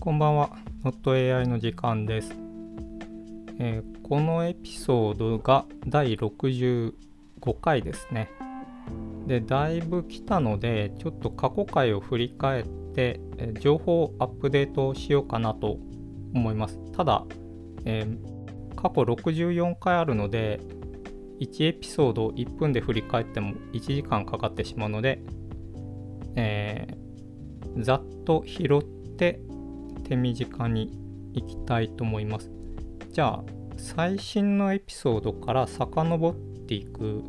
こんばんは、NotAI の時間です、えーこのエピソードが第65回ですね。で、だいぶ来たので、ちょっと過去回を振り返って、えー情報をアップデートしようかなと思います。ただ、えー過去64回あるので、1エピソード1分で振り返っても1時間かかってしまうので、えざっと拾って手短にいきたいと思います。じゃあ最新のエピソードから遡っていく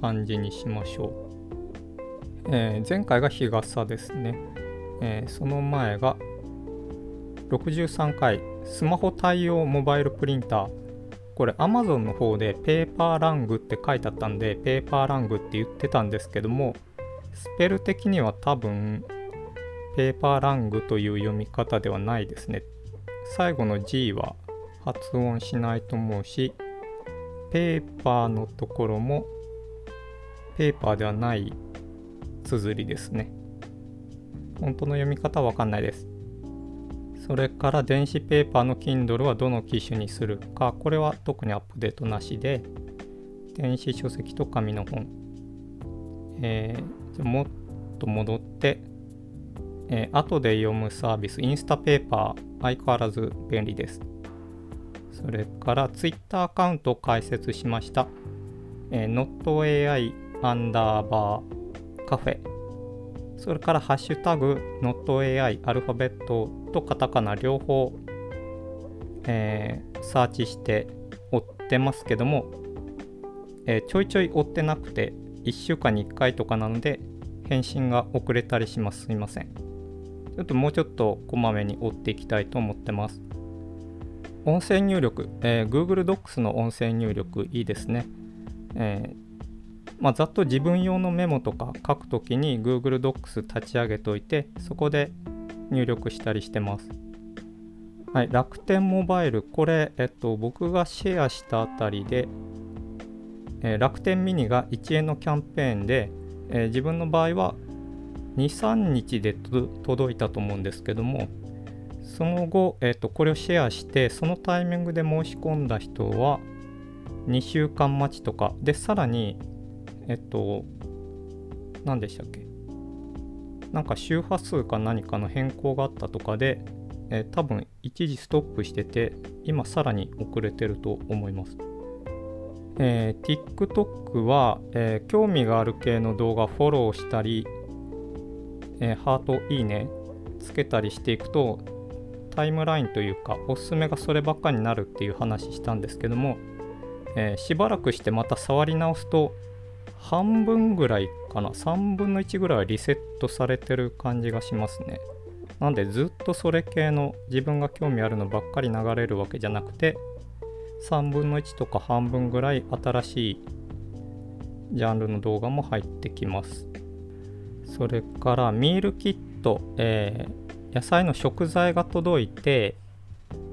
感じにしましょう。えー前回が日傘ですね。えーその前が63回スマホ対応モバイルプリンター。これ Amazon の方でペーパーラングって書いてあったんでペーパーラングって言ってたんですけどもスペル的には多分ペーパーラングという読み方ではないですね。最後の G は発音しないと思うし、ペーパーのところもペーパーではない綴りですね。本当の読み方はわかんないです。それから電子ペーパーの Kindle はどの機種にするか、これは特にアップデートなしで、電子書籍と紙の本。えーじゃもっと戻って、えー後で読むサービス、インスタペーパー、相変わらず便利です。それから Twitter アカウントを開設しました。えー NotAI アンダーバーカフェ。それからハッシュタグ NotAI アルファベットとカタカナ両方、えーサーチして追ってますけども、えーちょいちょい追ってなくて1週間に1回とかなので返信が遅れたりします。すいません。ちょっともうちょっとこまめに追っていきたいと思ってます。音声入力、えー Google Docs の音声入力いいですね。えーまあ、ざっと自分用のメモとか書くときに Google Docs 立ち上げておいて、そこで入力したりしてます。はい、楽天モバイル、これ、えっと、僕がシェアしたあたりで、えー楽天ミニが1円のキャンペーンで、えー自分の場合は2、3日で届いたと思うんですけども、その後、えっとこれをシェアして、そのタイミングで申し込んだ人は2週間待ちとか、で、さらに、えっと、何でしたっけ？なんか周波数か何かの変更があったとかで、えー多分一時ストップしてて、今さらに遅れてると思います。えー TikTok は、えー興味がある系の動画フォローしたり、えーハート、いいね。つけたりしていくとタイムラインというかおすすめがそればっかになるっていう話したんですけども、えーしばらくしてまた触り直すと半分ぐらいかな。3分の1ぐらいはリセットされてる感じがしますね。なんでずっとそれ系の自分が興味あるのばっかり流れるわけじゃなくて3分の1とか半分ぐらい新しいジャンルの動画も入ってきます。それからミールキット、えー野菜の食材が届いて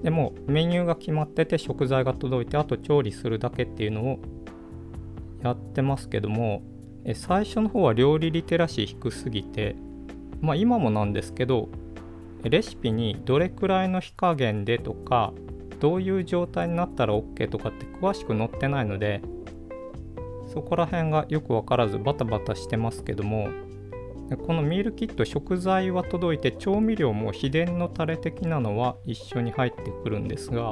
でもメニューが決まってて食材が届いてあと調理するだけっていうのをやってますけどもえ最初の方は料理リテラシー低すぎてまあ今もなんですけどレシピにどれくらいの火加減でとかどういう状態になったら OK とかって詳しく載ってないのでそこら辺がよくわからずバタバタしてますけどもこのミールキット食材は届いて調味料も秘伝のタレ的なのは一緒に入ってくるんですが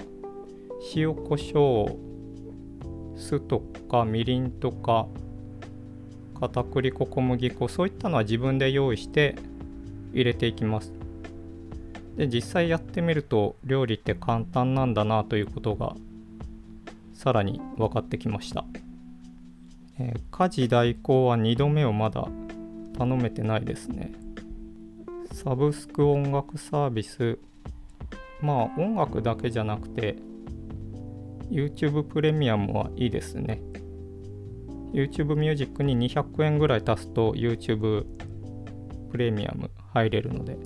塩コショウ酢とかみりんとか片栗粉小麦粉そういったのは自分で用意して入れていきます。で実際やってみると料理って簡単なんだなということがさらに分かってきました、えー家事代行は2度目をまだ頼めてないですね。サブスク音楽サービス。まあ音楽だけじゃなくて YouTube プレミアムはいいですね。YouTube ミュージックに200円ぐらい足すと YouTube プレミアム入れるので。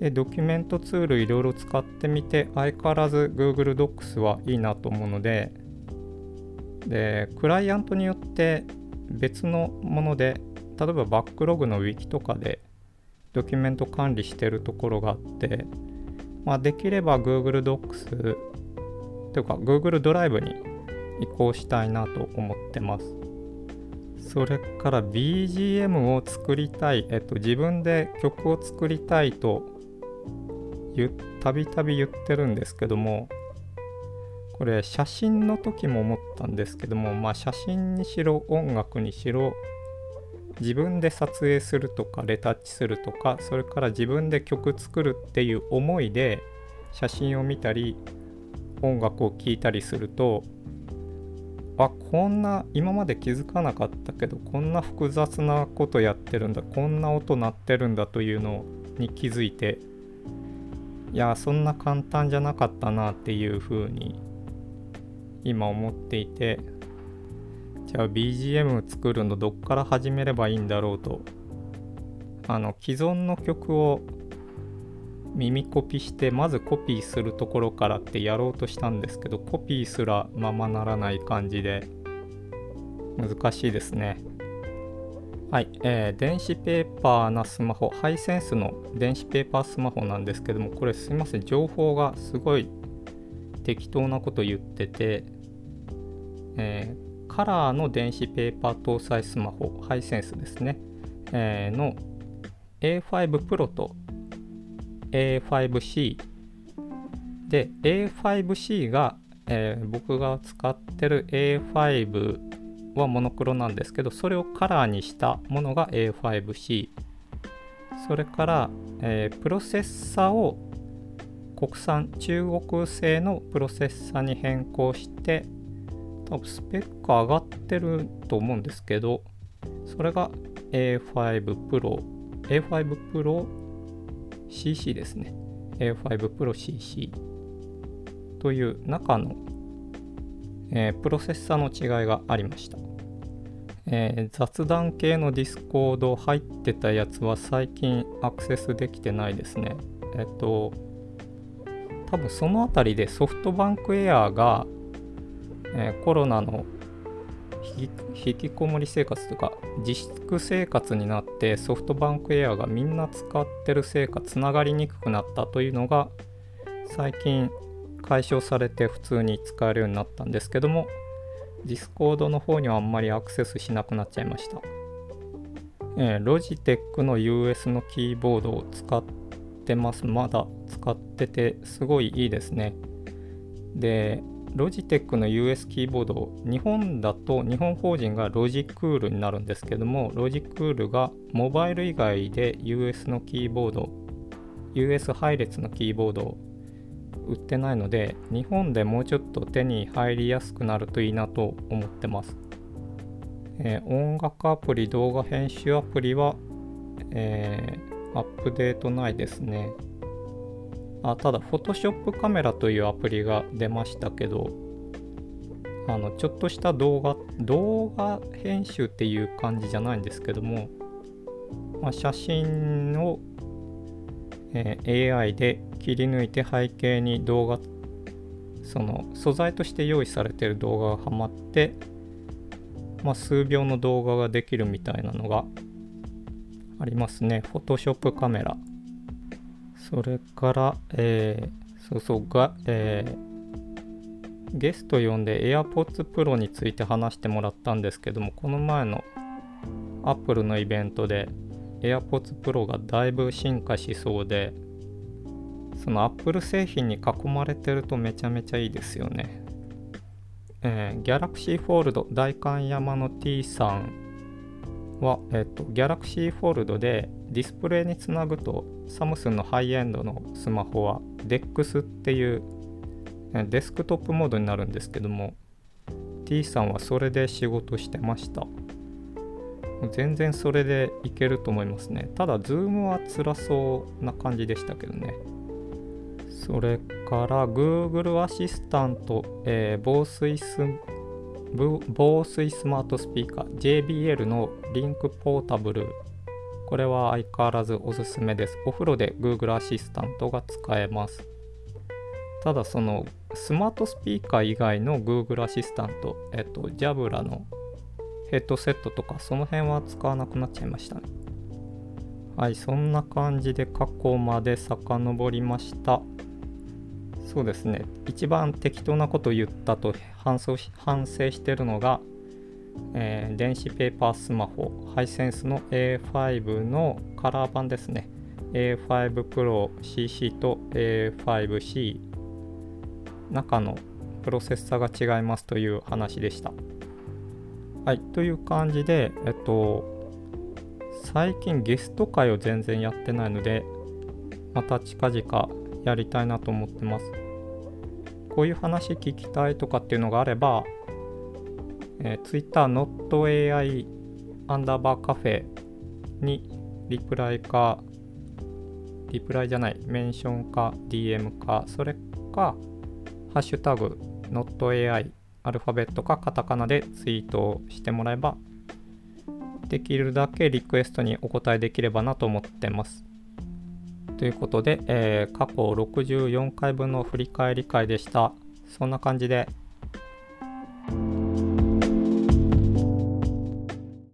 でドキュメントツールいろいろ使ってみて相変わらず Google Docs はいいなと思うのででクライアントによって別のもので例えばバックログのウィキとかでドキュメント管理してるところがあって、まあ、できれば Google Docs というか Google ドライブに移行したいなと思ってます。それから BGM を作りたい、えっと、自分で曲を作りたいとたびたび言ってるんですけどもこれ写真の時も思ったんですけどもまあ写真にしろ音楽にしろ自分で撮影するとかレタッチするとかそれから自分で曲作るっていう思いで写真を見たり音楽を聴いたりするとあこんな今まで気づかなかったけどこんな複雑なことやってるんだこんな音鳴ってるんだというのに気づいていやそんな簡単じゃなかったなっていうふうに今思っていてじゃあ BGM 作るのどっから始めればいいんだろうと。あの既存の曲を耳コピしてまずコピーするところからってやろうとしたんですけどコピーすらままならない感じで難しいですね。はい、えー、電子ペーパーなスマホハイセンスの電子ペーパースマホなんですけどもこれすいません情報がすごい適当なこと言ってて、えー、カラーの電子ペーパー搭載スマホハイセンスですね、えー、の A5 Pro と A5C で A5C が、えー、僕が使ってる A5 はモノクロなんですけどそれをカラーにしたものが A5C それから、えー、プロセッサを国産中国製のプロセッサに変更して多分スペック上がってると思うんですけどそれが A5 Pro A5 Pro CC ですね。A5 Pro CC という中の、えー、プロセッサの違いがありました、えー、雑談系のディスコード入ってたやつは最近アクセスできてないですね。えっと多分その辺りでソフトバンクエアが、えー、コロナの引きこもり生活とか自粛生活になってソフトバンクエアがみんな使ってるせいかつながりにくくなったというのが最近解消されて普通に使えるようになったんですけどもディスコードの方にはあんまりアクセスしなくなっちゃいました、えー、ロジテックの US のキーボードを使ってます。まだ使っててすごいいいですね。でロジテックの US キーボード、日本だと日本法人がロジクールになるんですけども、ロジクールがモバイル以外で US のキーボード、US 配列のキーボードを売ってないので、日本でもうちょっと手に入りやすくなるといいなと思ってます。えー、音楽アプリ、動画編集アプリは、えー、アップデートないですね。あただ Photoshop カメラというアプリが出ましたけどあのちょっとした動画動画編集っていう感じじゃないんですけども、まあ、写真を、えー、AI で切り抜いて背景に動画その素材として用意されてる動画がはまって、まあ、数秒の動画ができるみたいなのがありますね。Photoshop カメラ。それから、えー、そうそうが、えー、ゲスト呼んで AirPods Pro について話してもらったんですけども、この前の Apple のイベントで AirPods Pro がだいぶ進化しそうで、その Apple 製品に囲まれてるとめちゃめちゃいいですよね。えー、Galaxy Fold 代官山の T さんは、えっと、Galaxy Fold でディスプレイにつなぐとサムスンのハイエンドのスマホは DeX っていうデスクトップモードになるんですけども T さんはそれで仕事してました。全然それでいけると思いますね。ただズームは辛そうな感じでしたけどね。それから Google アシスタント、えー、防水ス防水スマートスピーカー JBL のリンクポータブルこれは相変わらずおすすめです。お風呂で Google アシスタントが使えます。ただそのスマートスピーカー以外の Google アシスタントえっとジャブラのヘッドセットとかその辺は使わなくなっちゃいましたね。はいそんな感じで過去まで遡りました。そうですね。一番適当なこと言ったと反省反省してるのが、えー、電子ペーパースマホハイセンスの A5 のカラー版ですね A5 Pro CC と A5C 中のプロセッサーが違いますという話でした。はい、という感じで、えっと、最近ゲスト会を全然やってないので、また近々やりたいなと思ってます。こういう話聞きたいとかっていうのがあれば、えー、Twitter NotAI アンダーバーカフェにリプライか、リプライじゃない、メンションか DM か、それか、ハッシュタグ NotAI アルファベットかカタカナでツイートをしてもらえばできるだけリクエストにお答えできればなと思ってます。ということで、えー、過去64回分の振り返り会でした。そんな感じで